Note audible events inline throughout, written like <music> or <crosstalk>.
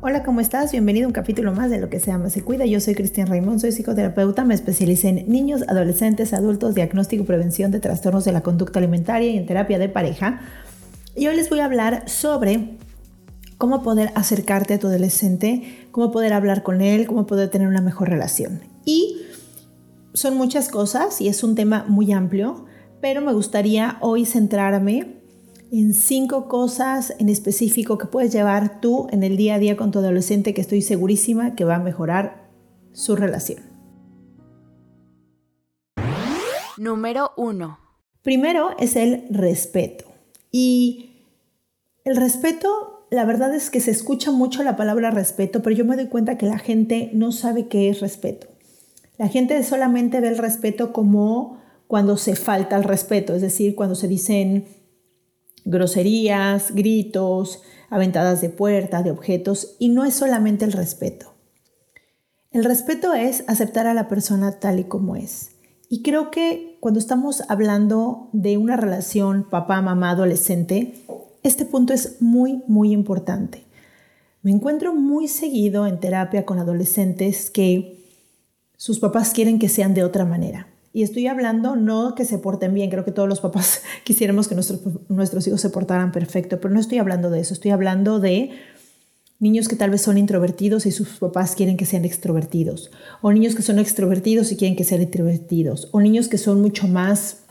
Hola, ¿cómo estás? Bienvenido a un capítulo más de Lo que se ama se cuida. Yo soy Cristian Raimond, soy psicoterapeuta, me especialicé en niños, adolescentes, adultos, diagnóstico y prevención de trastornos de la conducta alimentaria y en terapia de pareja. Y hoy les voy a hablar sobre cómo poder acercarte a tu adolescente, cómo poder hablar con él, cómo poder tener una mejor relación. Y son muchas cosas y es un tema muy amplio, pero me gustaría hoy centrarme en cinco cosas en específico que puedes llevar tú en el día a día con tu adolescente que estoy segurísima que va a mejorar su relación. Número uno. Primero es el respeto. Y el respeto, la verdad es que se escucha mucho la palabra respeto, pero yo me doy cuenta que la gente no sabe qué es respeto. La gente solamente ve el respeto como cuando se falta el respeto, es decir, cuando se dicen groserías, gritos, aventadas de puerta, de objetos, y no es solamente el respeto. El respeto es aceptar a la persona tal y como es. Y creo que cuando estamos hablando de una relación papá, mamá, adolescente, este punto es muy, muy importante. Me encuentro muy seguido en terapia con adolescentes que sus papás quieren que sean de otra manera. Y estoy hablando no que se porten bien, creo que todos los papás <laughs> quisiéramos que nuestros, nuestros hijos se portaran perfecto, pero no estoy hablando de eso, estoy hablando de niños que tal vez son introvertidos y sus papás quieren que sean extrovertidos, o niños que son extrovertidos y quieren que sean introvertidos, o niños que son mucho más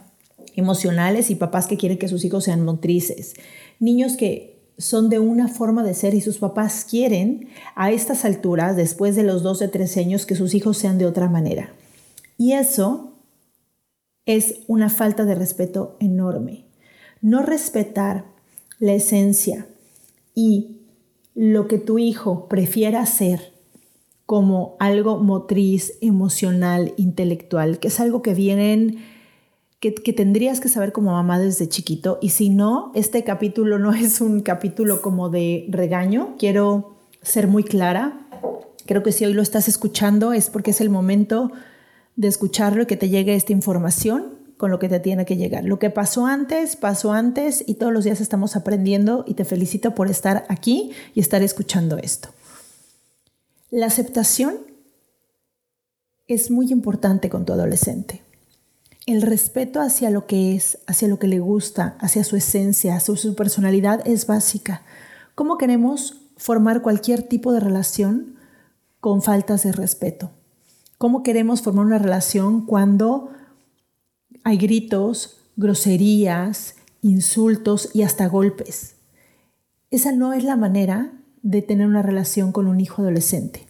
emocionales y papás que quieren que sus hijos sean motrices, niños que son de una forma de ser y sus papás quieren a estas alturas, después de los 12, 13 años, que sus hijos sean de otra manera. Y eso es una falta de respeto enorme. No respetar la esencia y lo que tu hijo prefiera hacer como algo motriz, emocional, intelectual, que es algo que vienen, que, que, tendrías que saber como mamá desde chiquito. Y si no, este capítulo no es un capítulo como de regaño, quiero ser muy clara. Creo que si hoy lo estás escuchando es porque es el momento de escucharlo y que te llegue esta información con lo que te tiene que llegar. Lo que pasó antes, pasó antes y todos los días estamos aprendiendo y te felicito por estar aquí y estar escuchando esto. La aceptación es muy importante con tu adolescente. El respeto hacia lo que es, hacia lo que le gusta, hacia su esencia, hacia su personalidad es básica. ¿Cómo queremos formar cualquier tipo de relación con faltas de respeto? ¿Cómo queremos formar una relación cuando hay gritos, groserías, insultos y hasta golpes? Esa no es la manera de tener una relación con un hijo adolescente.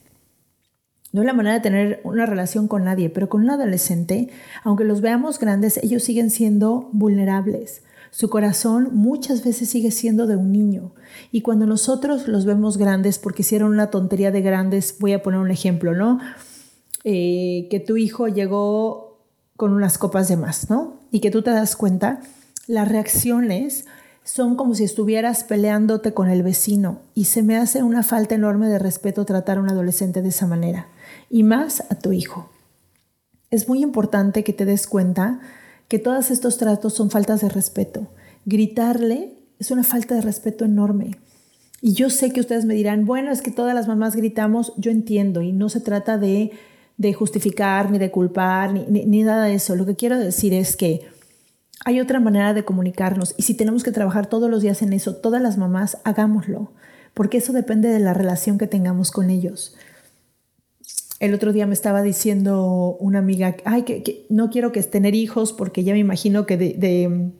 No es la manera de tener una relación con nadie, pero con un adolescente, aunque los veamos grandes, ellos siguen siendo vulnerables. Su corazón muchas veces sigue siendo de un niño. Y cuando nosotros los vemos grandes porque hicieron una tontería de grandes, voy a poner un ejemplo, ¿no? Eh, que tu hijo llegó con unas copas de más, ¿no? Y que tú te das cuenta, las reacciones son como si estuvieras peleándote con el vecino y se me hace una falta enorme de respeto tratar a un adolescente de esa manera y más a tu hijo. Es muy importante que te des cuenta que todos estos tratos son faltas de respeto. Gritarle es una falta de respeto enorme. Y yo sé que ustedes me dirán, bueno, es que todas las mamás gritamos, yo entiendo, y no se trata de de justificar, ni de culpar, ni, nada de eso. Lo que quiero decir es que hay otra manera de comunicarnos y si tenemos que trabajar todos los días en eso, todas las mamás, hagámoslo, porque eso depende de la relación que tengamos con ellos. El otro día me estaba diciendo una amiga, ay, que, no quiero que tener hijos porque ya me imagino que de,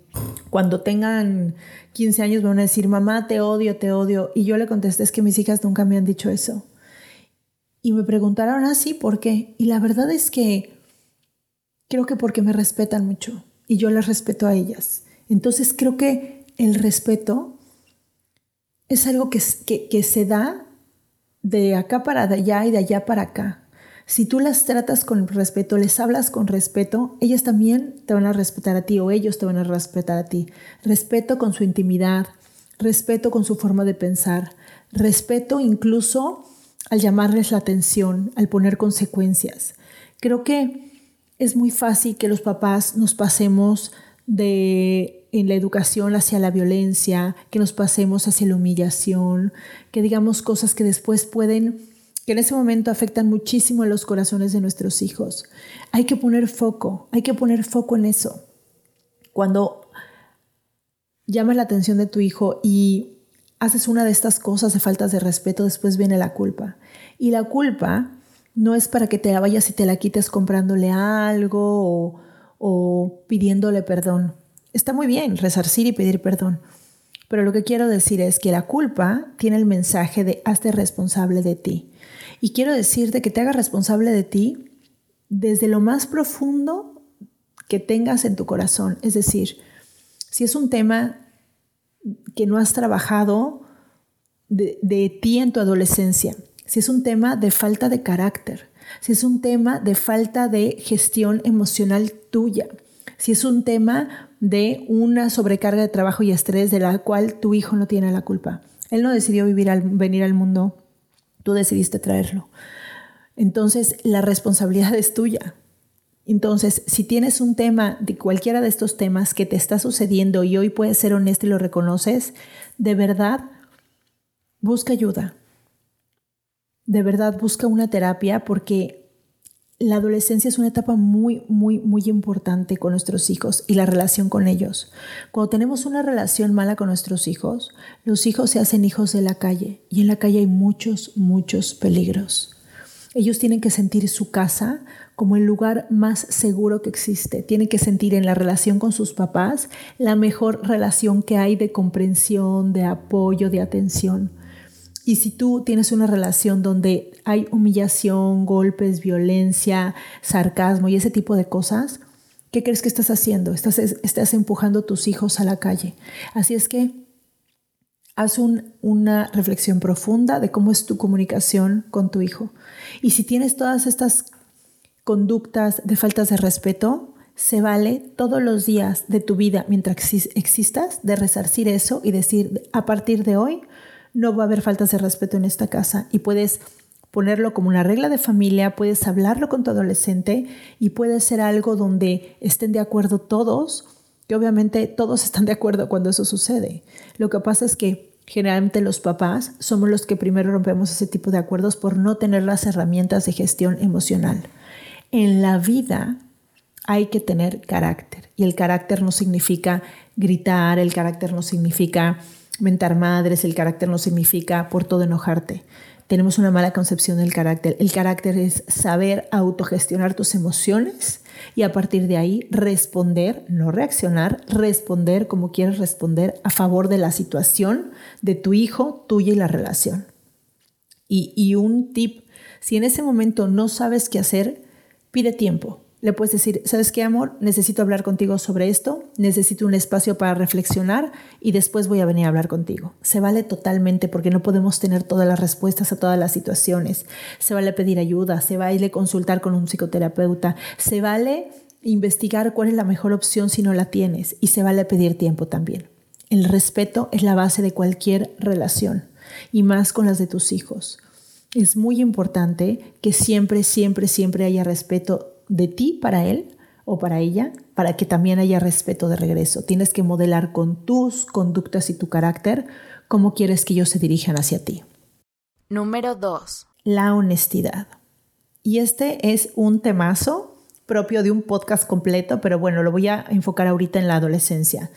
cuando tengan 15 años me van a decir, mamá, te odio, te odio. Y yo le contesté, es que mis hijas nunca me han dicho eso. Y me preguntaron así, ah, ¿por qué? Y la verdad es que creo que porque me respetan mucho y yo les respeto a ellas. Entonces creo que el respeto es algo que, que, que se da de acá para allá y de allá para acá. Si tú las tratas con respeto, les hablas con respeto, ellas también te van a respetar a ti o ellos te van a respetar a ti. Respeto con su intimidad, respeto con su forma de pensar, respeto incluso al llamarles la atención, al poner consecuencias. Creo que es muy fácil que los papás nos pasemos de en la educación hacia la violencia, que nos pasemos hacia la humillación, que digamos cosas que después pueden que en ese momento afectan muchísimo a los corazones de nuestros hijos. Hay que poner foco, hay que poner foco en eso. Cuando llamas la atención de tu hijo y haces una de estas cosas de faltas de respeto, después viene la culpa. Y la culpa no es para que te la vayas y te la quites comprándole algo o, pidiéndole perdón. Está muy bien resarcir y pedir perdón. Pero lo que quiero decir es que la culpa tiene el mensaje de hazte responsable de ti. Y quiero decirte que te hagas responsable de ti desde lo más profundo que tengas en tu corazón. Es decir, si es un tema que no has trabajado de, ti en tu adolescencia, si es un tema de falta de carácter, si es un tema de falta de gestión emocional tuya, si es un tema de una sobrecarga de trabajo y estrés de la cual tu hijo no tiene la culpa. Él no decidió vivir al, venir al mundo tú decidiste traerlo. Entonces, la responsabilidad es tuya. Entonces, si tienes un tema de cualquiera de estos temas que te está sucediendo y hoy puedes ser honesto y lo reconoces, de verdad, busca ayuda. De verdad, busca una terapia porque la adolescencia es una etapa muy, muy, muy importante con nuestros hijos y la relación con ellos. Cuando tenemos una relación mala con nuestros hijos, los hijos se hacen hijos de la calle y en la calle hay muchos, muchos peligros. Ellos tienen que sentir su casa como el lugar más seguro que existe. Tienen que sentir en la relación con sus papás la mejor relación que hay de comprensión, de apoyo, de atención. Y si tú tienes una relación donde hay humillación, golpes, violencia, sarcasmo y ese tipo de cosas, ¿qué crees que estás haciendo? Estás, estás empujando a tus hijos a la calle. Así es que haz una reflexión profunda de cómo es tu comunicación con tu hijo. Y si tienes todas estas conductas de faltas de respeto, se vale todos los días de tu vida mientras existas de resarcir eso y decir, a partir de hoy, no va a haber faltas de respeto en esta casa y puedes ponerlo como una regla de familia, puedes hablarlo con tu adolescente y puede ser algo donde estén de acuerdo todos, que obviamente todos <laughs> están de acuerdo cuando eso sucede. Lo que pasa es que generalmente los papás somos los que primero rompemos ese tipo de acuerdos por no tener las herramientas de gestión emocional. En la vida hay que tener carácter y el carácter no significa gritar, el carácter no significa mentar madres, el carácter no significa por todo enojarte. Tenemos una mala concepción del carácter. El carácter es saber autogestionar tus emociones y a partir de ahí responder, no reaccionar, responder como quieres responder a favor de la situación de tu hijo, tuya y la relación. Y, y un tip, si en ese momento no sabes qué hacer, pide tiempo le puedes decir, ¿sabes qué, amor? Necesito hablar contigo sobre esto, necesito un espacio para reflexionar y después voy a venir a hablar contigo. Se vale totalmente porque no podemos tener todas las respuestas a todas las situaciones. Se vale pedir ayuda, se vale consultar con un psicoterapeuta, se vale investigar cuál es la mejor opción si no la tienes y se vale pedir tiempo también. El respeto es la base de cualquier relación y más con las de tus hijos. Es muy importante que siempre, siempre, siempre haya respeto de ti para él o para ella, para que también haya respeto de regreso. Tienes que modelar con tus conductas y tu carácter cómo quieres que ellos se dirijan hacia ti. Número 2. La honestidad. Y este es un temazo propio de un podcast completo, pero bueno, lo voy a enfocar ahorita en la adolescencia.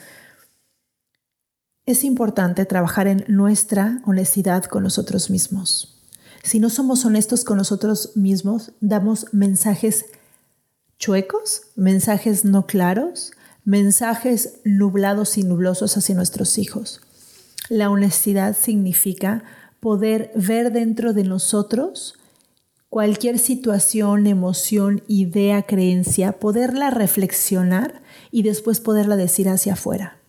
Es importante trabajar en nuestra honestidad con nosotros mismos. Si no somos honestos con nosotros mismos, damos mensajes chuecos, mensajes no claros, mensajes nublados y nublosos hacia nuestros hijos. La honestidad significa poder ver dentro de nosotros cualquier situación, emoción, idea, creencia, poderla reflexionar y después poderla decir hacia afuera.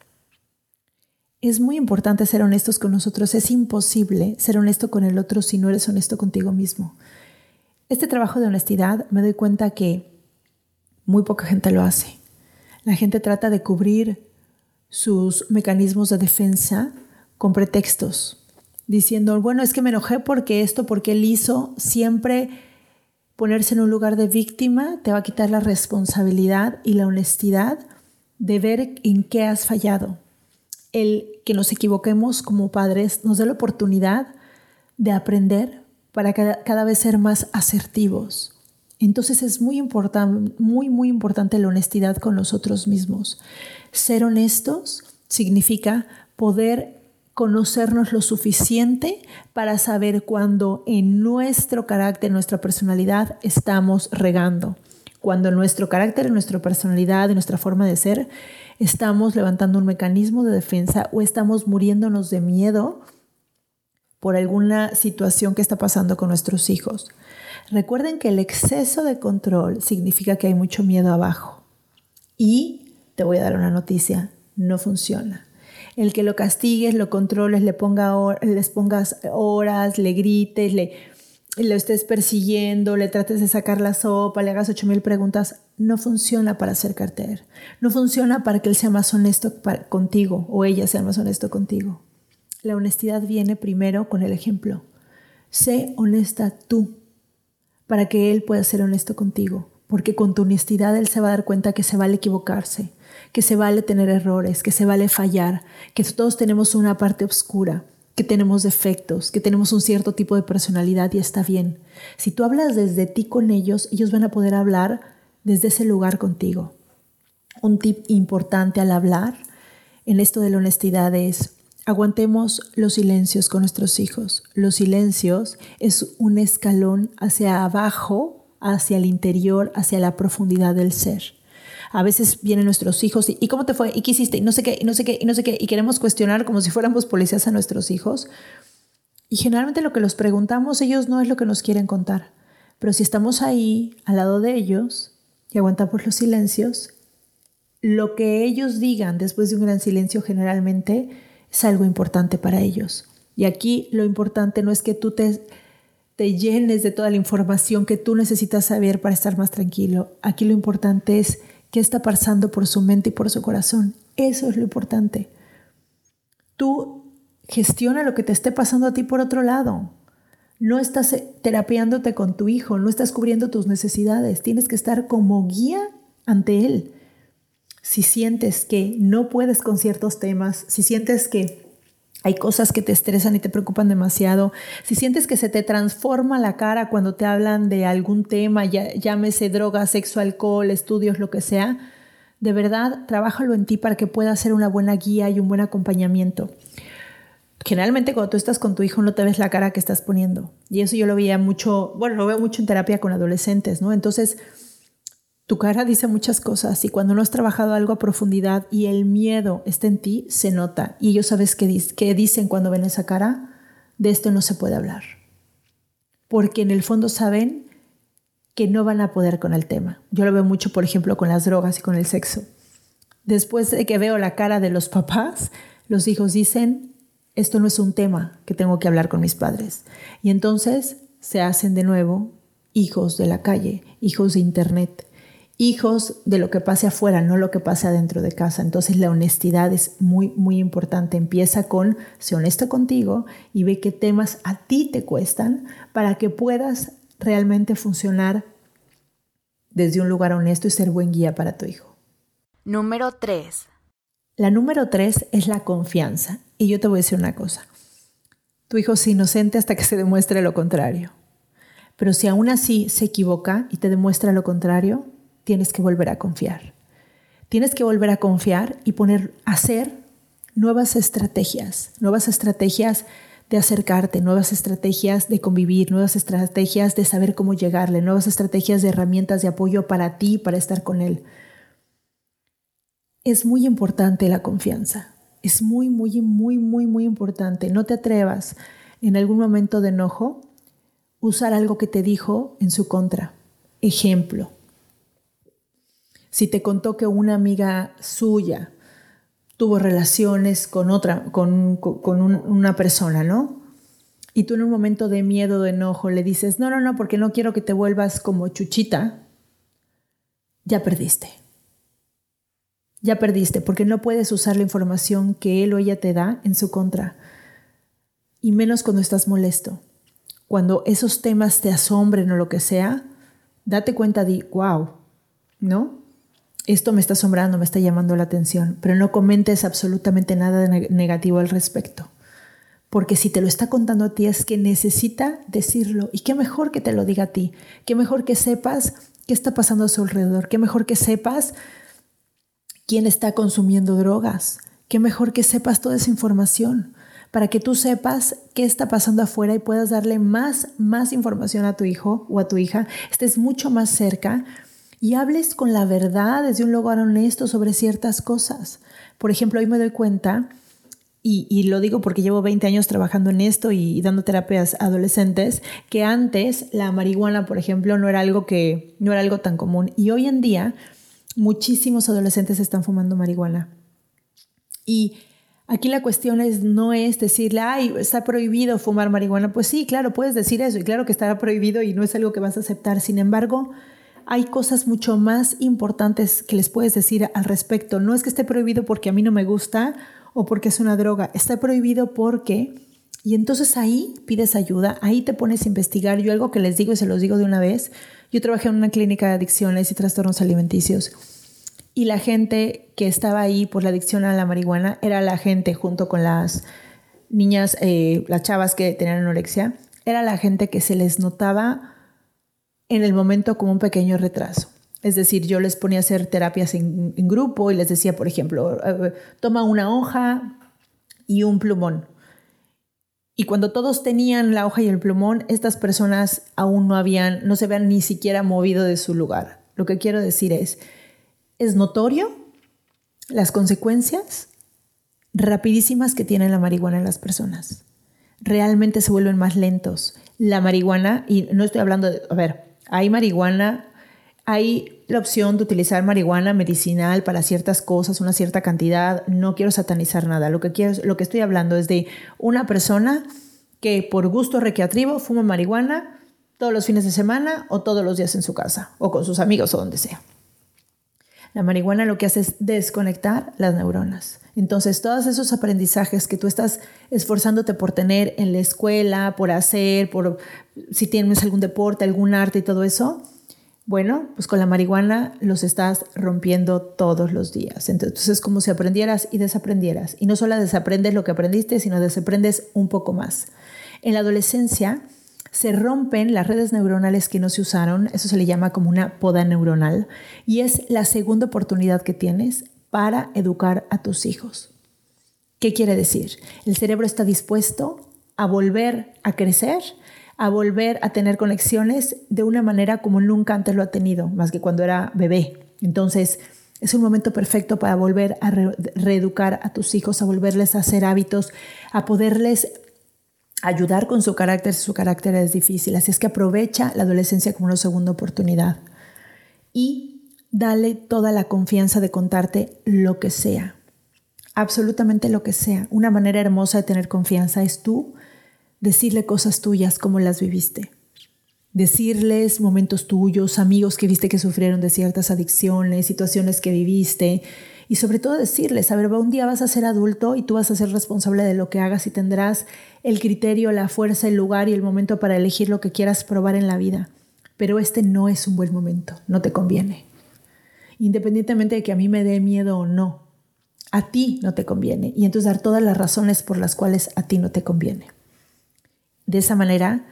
Es muy importante ser honestos con nosotros. Es imposible ser honesto con el otro si no eres honesto contigo mismo. Este trabajo de honestidad me doy cuenta que muy poca gente lo hace. La gente trata de cubrir sus mecanismos de defensa con pretextos, diciendo, bueno, es que me enojé porque esto, porque él hizo, siempre ponerse en un lugar de víctima te va a quitar la responsabilidad y la honestidad de ver en qué has fallado. El que nos equivoquemos como padres nos da la oportunidad de aprender para cada, vez ser más asertivos. Entonces es muy importante, muy, muy importante la honestidad con nosotros mismos. Ser honestos significa poder conocernos lo suficiente para saber cuando en nuestro carácter, nuestra personalidad, estamos regando. Cuando nuestro carácter, nuestra personalidad nuestra forma de ser estamos levantando un mecanismo de defensa o estamos muriéndonos de miedo por alguna situación que está pasando con nuestros hijos. Recuerden que el exceso de control significa que hay mucho miedo abajo. Y te voy a dar una noticia, no funciona. El que lo castigues, lo controles, le ponga les pongas horas, le grites, le, lo estés persiguiendo, le trates de sacar la sopa, le hagas ocho mil preguntas, no funciona para hacer carter. No funciona para que él sea más honesto contigo o ella sea más honesto contigo. La honestidad viene primero con el ejemplo. Sé honesta tú para que él pueda ser honesto contigo, porque con tu honestidad él se va a dar cuenta que se vale equivocarse, que se vale tener errores, que se vale fallar, que todos tenemos una parte oscura, que tenemos defectos, que tenemos un cierto tipo de personalidad y está bien. Si tú hablas desde ti con ellos, ellos van a poder hablar desde ese lugar contigo. Un tip importante al hablar en esto de la honestidad es aguantemos los silencios con nuestros hijos. Los silencios es un escalón hacia abajo, hacia el interior, hacia la profundidad del ser. A veces vienen nuestros hijos y, cómo te fue? ¿Y qué hiciste? Y no sé qué, y no sé qué, y no sé qué. Y queremos cuestionar como si fuéramos policías a nuestros hijos. Y generalmente lo que los preguntamos, ellos no es lo que nos quieren contar. Pero si estamos ahí, al lado de ellos, y aguantamos los silencios, lo que ellos digan después de un gran silencio generalmente es algo importante para ellos. Y aquí lo importante no es que tú te, te llenes de toda la información que tú necesitas saber para estar más tranquilo. Aquí lo importante es qué está pasando por su mente y por su corazón. Eso es lo importante. Tú gestiona lo que te esté pasando a ti por otro lado. No estás terapiándote con tu hijo, no estás cubriendo tus necesidades. Tienes que estar como guía ante él. Si sientes que no puedes con ciertos temas, si sientes que hay cosas que te estresan y te preocupan demasiado. Si sientes que se te transforma la cara cuando te hablan de algún tema, llámese droga, sexo, alcohol, estudios, lo que sea, de verdad, trabájalo en ti para que pueda ser una buena guía y un buen acompañamiento. Generalmente cuando tú estás con tu hijo no te ves la cara que estás poniendo. Y eso yo lo veía mucho, bueno, lo veo mucho en terapia con adolescentes, ¿no? Entonces, tu cara dice muchas cosas y cuando no has trabajado algo a profundidad y el miedo está en ti, se nota. Y ellos sabes qué, dicen cuando ven esa cara, de esto no se puede hablar. Porque en el fondo saben que no van a poder con el tema. Yo lo veo mucho, por ejemplo, con las drogas y con el sexo. Después de que veo la cara de los papás, los hijos dicen, esto no es un tema que tengo que hablar con mis padres. Y entonces se hacen de nuevo hijos de la calle, hijos de Internet, hijos de lo que pase afuera, no lo que pase adentro de casa. Entonces la honestidad es muy, muy importante. Empieza con, sé honesto contigo y ve qué temas a ti te cuestan para que puedas realmente funcionar desde un lugar honesto y ser buen guía para tu hijo. Número 3. La número 3 es la confianza. Y yo te voy a decir una cosa. Tu hijo es inocente hasta que se demuestre lo contrario. Pero si aún así se equivoca y te demuestra lo contrario, tienes que volver a confiar. Tienes que volver a confiar y poner, hacer nuevas estrategias, nuevas estrategias de acercarte, nuevas estrategias de convivir, nuevas estrategias de saber cómo llegarle, nuevas estrategias de herramientas de apoyo para ti, para estar con él. Es muy importante la confianza. Es muy, muy, muy, muy, muy importante. No te atrevas en algún momento de enojo usar algo que te dijo en su contra. Ejemplo, si te contó que una amiga suya tuvo relaciones con otra, con, una persona, ¿no? y tú en un momento de miedo, de enojo, le dices, no, no, no, porque no quiero que te vuelvas como chuchita, ya perdiste. Ya perdiste, porque no puedes usar la información que él o ella te da en su contra. Y menos cuando estás molesto. Cuando esos temas te asombren o lo que sea, date cuenta de, wow, ¿no? Esto me está asombrando, me está llamando la atención, pero no comentes absolutamente nada negativo al respecto. Porque si te lo está contando a ti es que necesita decirlo. Y qué mejor que te lo diga a ti, qué mejor que sepas qué está pasando a su alrededor, qué mejor que sepas quién está consumiendo drogas, qué mejor que sepas toda esa información. Para que tú sepas qué está pasando afuera y puedas darle más, más información a tu hijo o a tu hija, estés mucho más cerca y hables con la verdad desde un lugar honesto sobre ciertas cosas. Por ejemplo, hoy me doy cuenta y, lo digo porque llevo 20 años trabajando en esto y, dando terapias a adolescentes, que antes la marihuana, por ejemplo, no era algo que no era algo tan común y hoy en día muchísimos adolescentes están fumando marihuana. Y aquí la cuestión es no es decirle, "Ay, está prohibido fumar marihuana." Pues sí, claro, puedes decir eso y claro que estará prohibido y no es algo que vas a aceptar. Sin embargo, hay cosas mucho más importantes que les puedes decir al respecto. No es que esté prohibido porque a mí no me gusta o porque es una droga. Está prohibido porque... Y entonces ahí pides ayuda, ahí te pones a investigar. Yo algo que les digo y se los digo de una vez, yo trabajé en una clínica de adicciones y trastornos alimenticios y la gente que estaba ahí por la adicción a la marihuana era la gente junto con las niñas, eh, las chavas que tenían anorexia, era la gente que se les notaba en el momento como un pequeño retraso. Es decir, yo les ponía a hacer terapias en, grupo y les decía, por ejemplo, eh, toma una hoja y un plumón. Y cuando todos tenían la hoja y el plumón, estas personas aún no habían, no se habían ni siquiera movido de su lugar. Lo que quiero decir es, es notorio las consecuencias rapidísimas que tiene la marihuana en las personas. Realmente se vuelven más lentos. La marihuana, y no estoy hablando de, a ver, hay marihuana hay la opción de utilizar marihuana medicinal para ciertas cosas, una cierta cantidad. No quiero satanizar nada. Lo que, quiero, lo que estoy hablando es de una persona que por gusto recreativo fuma marihuana todos los fines de semana o todos los días en su casa o con sus amigos o donde sea. La marihuana lo que hace es desconectar las neuronas. Entonces, todos esos aprendizajes que tú estás esforzándote por tener en la escuela, por hacer, por si tienes algún deporte, algún arte y todo eso, bueno, pues con la marihuana los estás rompiendo todos los días. Entonces es como si aprendieras y desaprendieras. Y no solo desaprendes lo que aprendiste, sino desaprendes un poco más. En la adolescencia se rompen las redes neuronales que no se usaron, eso se le llama como una poda neuronal, y es la segunda oportunidad que tienes para educar a tus hijos. ¿Qué quiere decir? El cerebro está dispuesto a volver a crecer a volver a tener conexiones de una manera como nunca antes lo ha tenido, más que cuando era bebé. Entonces, es un momento perfecto para volver a reeducar a tus hijos, a volverles a hacer hábitos, a poderles ayudar con su carácter si su carácter es difícil. Así es que aprovecha la adolescencia como una segunda oportunidad y dale toda la confianza de contarte lo que sea, absolutamente lo que sea. Una manera hermosa de tener confianza es tú decirle cosas tuyas como las viviste. Decirles momentos tuyos, amigos que viste que sufrieron de ciertas adicciones, situaciones que viviste. Y sobre todo decirles, a ver, un día vas a ser adulto y tú vas a ser responsable de lo que hagas y tendrás el criterio, la fuerza, el lugar y el momento para elegir lo que quieras probar en la vida. Pero este no es un buen momento, no te conviene. Independientemente de que a mí me dé miedo o no, a ti no te conviene. Y entonces dar todas las razones por las cuales a ti no te conviene. De esa manera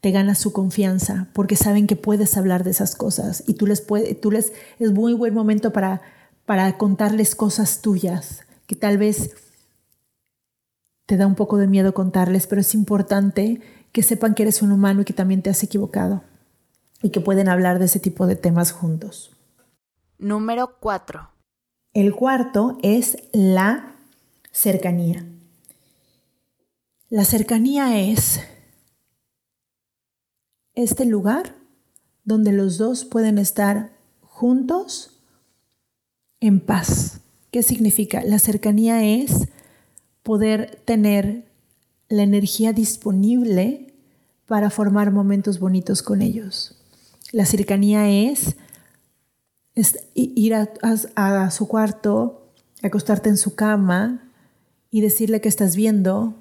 te ganas su confianza porque saben que puedes hablar de esas cosas y tú les puedes, tú les es muy buen momento para para contarles cosas tuyas que tal vez te da un poco de miedo contarles, pero es importante que sepan que eres un humano y que también te has equivocado y que pueden hablar de ese tipo de temas juntos. Número 4. El cuarto es la cercanía. La cercanía es este lugar donde los dos pueden estar juntos en paz. ¿Qué significa? La cercanía es poder tener la energía disponible para formar momentos bonitos con ellos. La cercanía es, ir a, su cuarto, acostarte en su cama y decirle que estás viendo,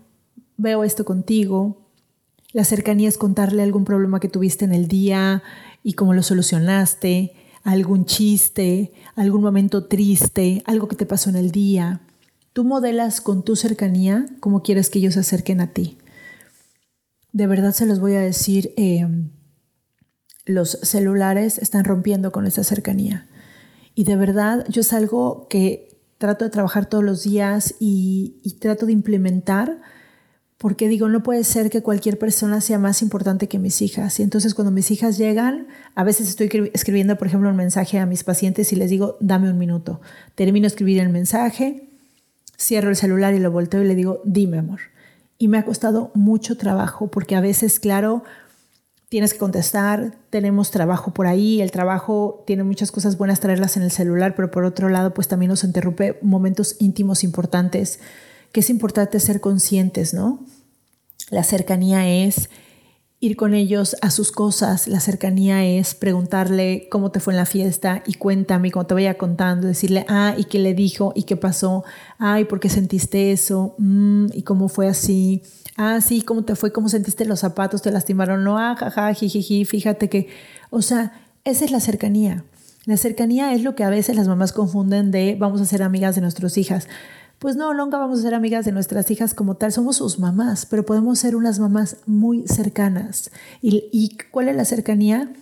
veo esto contigo. La cercanía es contarle algún problema que tuviste en el día y cómo lo solucionaste, algún chiste, algún momento triste, algo que te pasó en el día. Tú modelas con tu cercanía cómo quieres que ellos se acerquen a ti. De verdad se los voy a decir, em, los celulares están rompiendo con esa cercanía. Y de verdad yo es algo que trato de trabajar todos los días y, y trato de implementar porque digo, no puede ser que cualquier persona sea más importante que mis hijas. Y entonces cuando mis hijas llegan, a veces estoy escribiendo, por ejemplo, un mensaje a mis pacientes y les digo, dame un minuto. Termino de escribir el mensaje, cierro el celular y lo volteo y le digo, dime amor. Y me ha costado mucho trabajo porque a veces, claro, tienes que contestar, tenemos trabajo por ahí, el trabajo tiene muchas cosas buenas traerlas en el celular, pero por otro lado, pues también nos interrumpe momentos íntimos importantes que es importante ser conscientes, ¿no? La cercanía es ir con ellos a sus cosas. La cercanía es preguntarle cómo te fue en la fiesta y cuéntame, como te vaya contando, decirle, ah, y qué le dijo y qué pasó, ay, ¿por qué sentiste eso? Mm, y cómo fue así. Ah, sí, ¿cómo te fue? ¿Cómo sentiste los zapatos? ¿Te lastimaron? No, ah, jaja, jijiji, fíjate que, o sea, esa es la cercanía. La cercanía es lo que a veces las mamás confunden de vamos a ser amigas de nuestras hijas pues no, nunca vamos a ser amigas de nuestras hijas como tal, somos sus mamás, pero podemos ser unas mamás muy cercanas. ¿Y, cuál es la cercanía?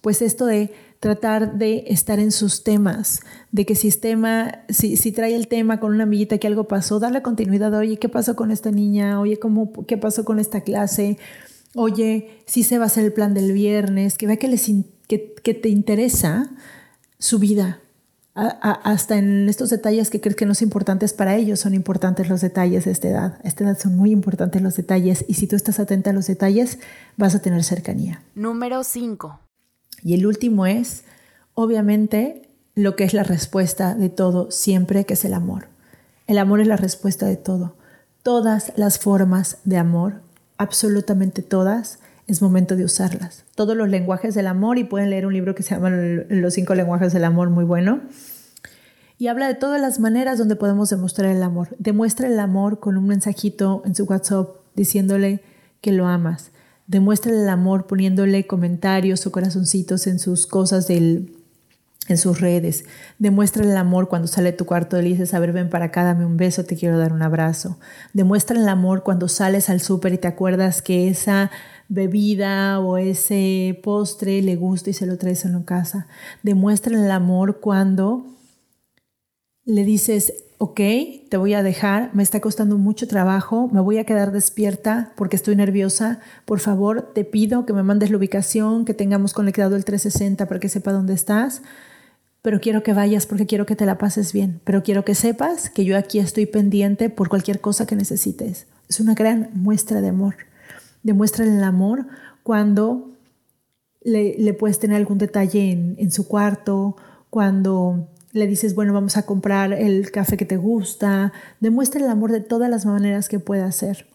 Pues esto de tratar de estar en sus temas, de que si, si, si, trae el tema con una amiguita que algo pasó, darle continuidad, oye, ¿qué pasó con esta niña? Oye, ¿cómo, ¿qué pasó con esta clase? Oye, si se va a hacer el plan del viernes, que vea que, les, que, que te interesa su vida, hasta en estos detalles que crees que no son importantes para ellos, son importantes los detalles de esta edad. A esta edad son muy importantes los detalles y si tú estás atenta a los detalles, vas a tener cercanía. Número 5. Y el último es, obviamente, lo que es la respuesta de todo siempre, que es el amor. El amor es la respuesta de todo. Todas las formas de amor, absolutamente todas, es momento de usarlas. Todos los lenguajes del amor y pueden leer un libro que se llama Los cinco lenguajes del amor, muy bueno. Y habla de todas las maneras donde podemos demostrar el amor. Demuestra el amor con un mensajito en su WhatsApp diciéndole que lo amas. Demuestra el amor poniéndole comentarios o corazoncitos en sus cosas del, en sus redes. Demuestra el amor cuando sale de tu cuarto y le dices, a ver, ven para acá, dame un beso, te quiero dar un abrazo. Demuestra el amor cuando sales al súper y te acuerdas que esa bebida o ese postre le gusta y se lo traes a la casa. Demuestra el amor cuando le dices, ok, te voy a dejar, me está costando mucho trabajo, me voy a quedar despierta porque estoy nerviosa, por favor te pido que me mandes la ubicación, que tengamos conectado el 360 para que sepa dónde estás, pero quiero que vayas porque quiero que te la pases bien, pero quiero que sepas que yo aquí estoy pendiente por cualquier cosa que necesites. Es una gran muestra de amor. Demuestra el amor cuando le, puedes tener algún detalle en, su cuarto, cuando le dices, bueno, vamos a comprar el café que te gusta. Demuestra el amor de todas las maneras que pueda hacer.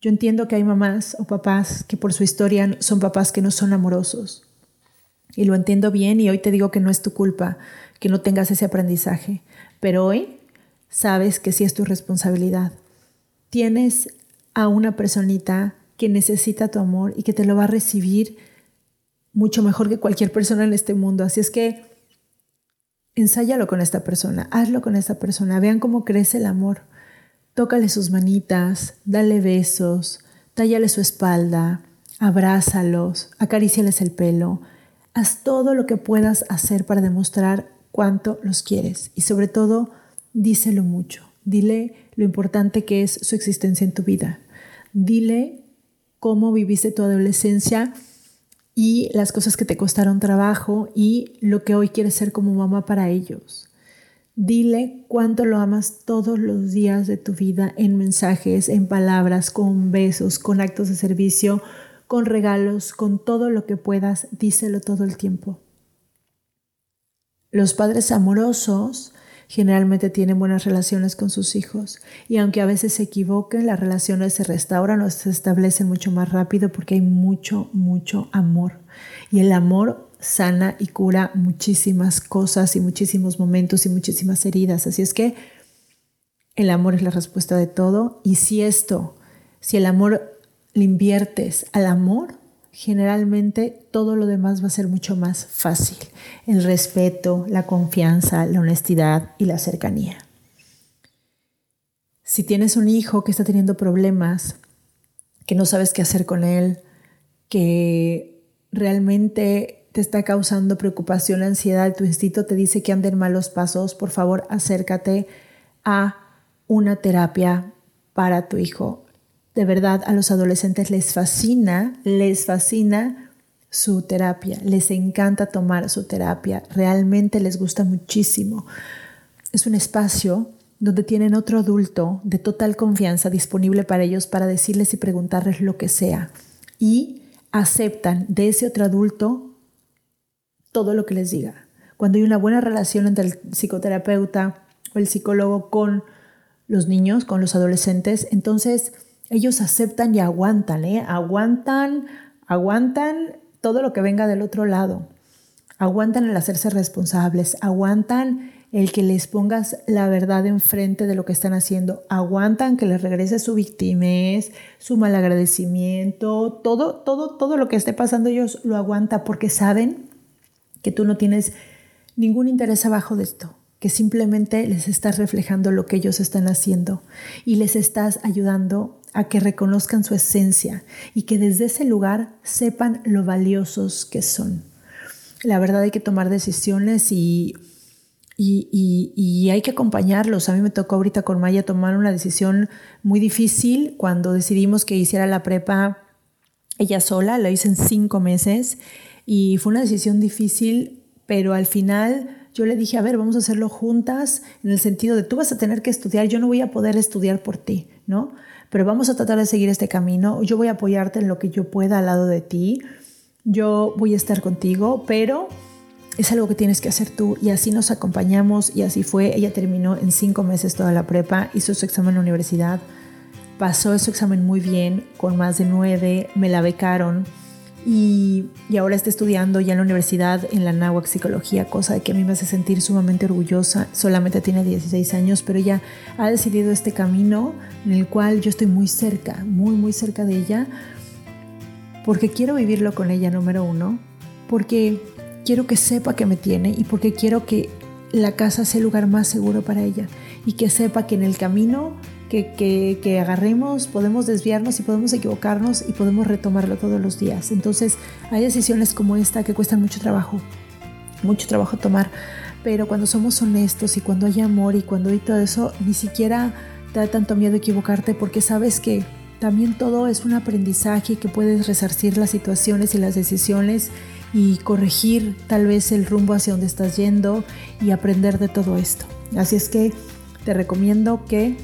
Yo entiendo que hay mamás o papás que por su historia son papás que no son amorosos. Y lo entiendo bien y hoy te digo que no es tu culpa que no tengas ese aprendizaje. Pero hoy sabes que sí es tu responsabilidad. Tienes a una personita que necesita tu amor y que te lo va a recibir mucho mejor que cualquier persona en este mundo. Así es que ensáyalo con esta persona, hazlo con esta persona, vean cómo crece el amor. Tócale sus manitas, dale besos, tállale su espalda, abrázalos, acaríciales el pelo. Haz todo lo que puedas hacer para demostrar cuánto los quieres y sobre todo díselo mucho. Dile lo importante que es su existencia en tu vida. Dile cómo viviste tu adolescencia y las cosas que te costaron trabajo y lo que hoy quieres ser como mamá para ellos. Dile cuánto lo amas todos los días de tu vida en mensajes, en palabras, con besos, con actos de servicio, con regalos, con todo lo que puedas. Díselo todo el tiempo. Los padres amorosos generalmente tienen buenas relaciones con sus hijos. Y aunque a veces se equivoquen, las relaciones se restauran o se establecen mucho más rápido porque hay mucho, mucho amor. Y el amor sana y cura muchísimas cosas y muchísimos momentos y muchísimas heridas. Así es que el amor es la respuesta de todo. Y si esto, si el amor le inviertes al amor, generalmente todo lo demás va a ser mucho más fácil. El respeto, la confianza, la honestidad y la cercanía. Si tienes un hijo que está teniendo problemas, que no sabes qué hacer con él, que realmente te está causando preocupación, ansiedad, tu instinto te dice que anden malos pasos, por favor acércate a una terapia para tu hijo de verdad a los adolescentes les fascina, les fascina su terapia, les encanta tomar su terapia, realmente les gusta muchísimo. Es un espacio donde tienen otro adulto de total confianza disponible para ellos para decirles y preguntarles lo que sea. Y aceptan de ese otro adulto todo lo que les diga. Cuando hay una buena relación entre el psicoterapeuta o el psicólogo con los niños, con los adolescentes, entonces ellos aceptan y aguantan, ¿eh? Aguantan, aguantan todo lo que venga del otro lado. Aguantan el hacerse responsables, aguantan el que les pongas la verdad enfrente de lo que están haciendo, aguantan que les regrese su victimez, su malagradecimiento, todo, todo, todo lo que esté pasando ellos lo aguantan porque saben que tú no tienes ningún interés abajo de esto que simplemente les estás reflejando lo que ellos están haciendo y les estás ayudando a que reconozcan su esencia y que desde ese lugar sepan lo valiosos que son. La verdad hay que tomar decisiones y, y, hay que acompañarlos. A mí me tocó ahorita con Maya tomar una decisión muy difícil cuando decidimos que hiciera la prepa ella sola, la hice en cinco meses y fue una decisión difícil, pero al final yo le dije, a ver, vamos a hacerlo juntas, en el sentido de tú vas a tener que estudiar, yo no voy a poder estudiar por ti, ¿no? Pero vamos a tratar de seguir este camino, yo voy a apoyarte en lo que yo pueda al lado de ti, yo voy a estar contigo, pero es algo que tienes que hacer tú. Y así nos acompañamos y así fue. Ella terminó en cinco meses toda la prepa, hizo su examen en la universidad, pasó su examen muy bien, con más de nueve, me la becaron y, ahora está estudiando ya en la universidad en la NAWAC Psicología, cosa de que a mí me hace sentir sumamente orgullosa. Solamente tiene 16 años, pero ella ha decidido este camino en el cual yo estoy muy cerca, muy, muy cerca de ella, porque quiero vivirlo con ella, número uno, porque quiero que sepa que me tiene y porque quiero que la casa sea el lugar más seguro para ella y que sepa que en el camino que, agarremos, podemos desviarnos y podemos equivocarnos y podemos retomarlo todos los días. Entonces hay decisiones como esta que cuestan mucho trabajo, mucho trabajo tomar, pero cuando somos honestos y cuando hay amor y cuando hay todo eso, ni siquiera da tanto miedo equivocarte porque sabes que también todo es un aprendizaje que puedes resarcir las situaciones y las decisiones y corregir tal vez el rumbo hacia donde estás yendo y aprender de todo esto. Así es que te recomiendo que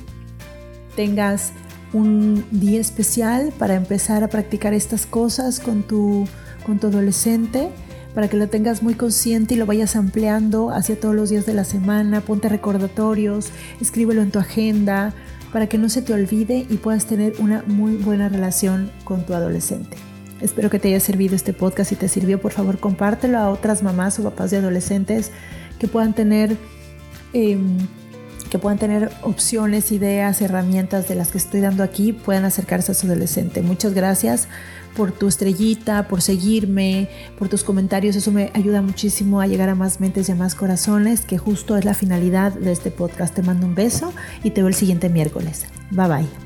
tengas un día especial para empezar a practicar estas cosas con tu, con tu adolescente, para que lo tengas muy consciente y lo vayas ampliando hacia todos los días de la semana, ponte recordatorios, escríbelo en tu agenda, para que no se te olvide y puedas tener una muy buena relación con tu adolescente. Espero que te haya servido este podcast. Si te sirvió, por favor, compártelo a otras mamás o papás de adolescentes que puedan tener em, que puedan tener opciones, ideas, herramientas de las que estoy dando aquí, puedan acercarse a su adolescente. Muchas gracias por tu estrellita, por seguirme, por tus comentarios. Eso me ayuda muchísimo a llegar a más mentes y a más corazones, que justo es la finalidad de este podcast. Te mando un beso y te veo el siguiente miércoles. Bye bye.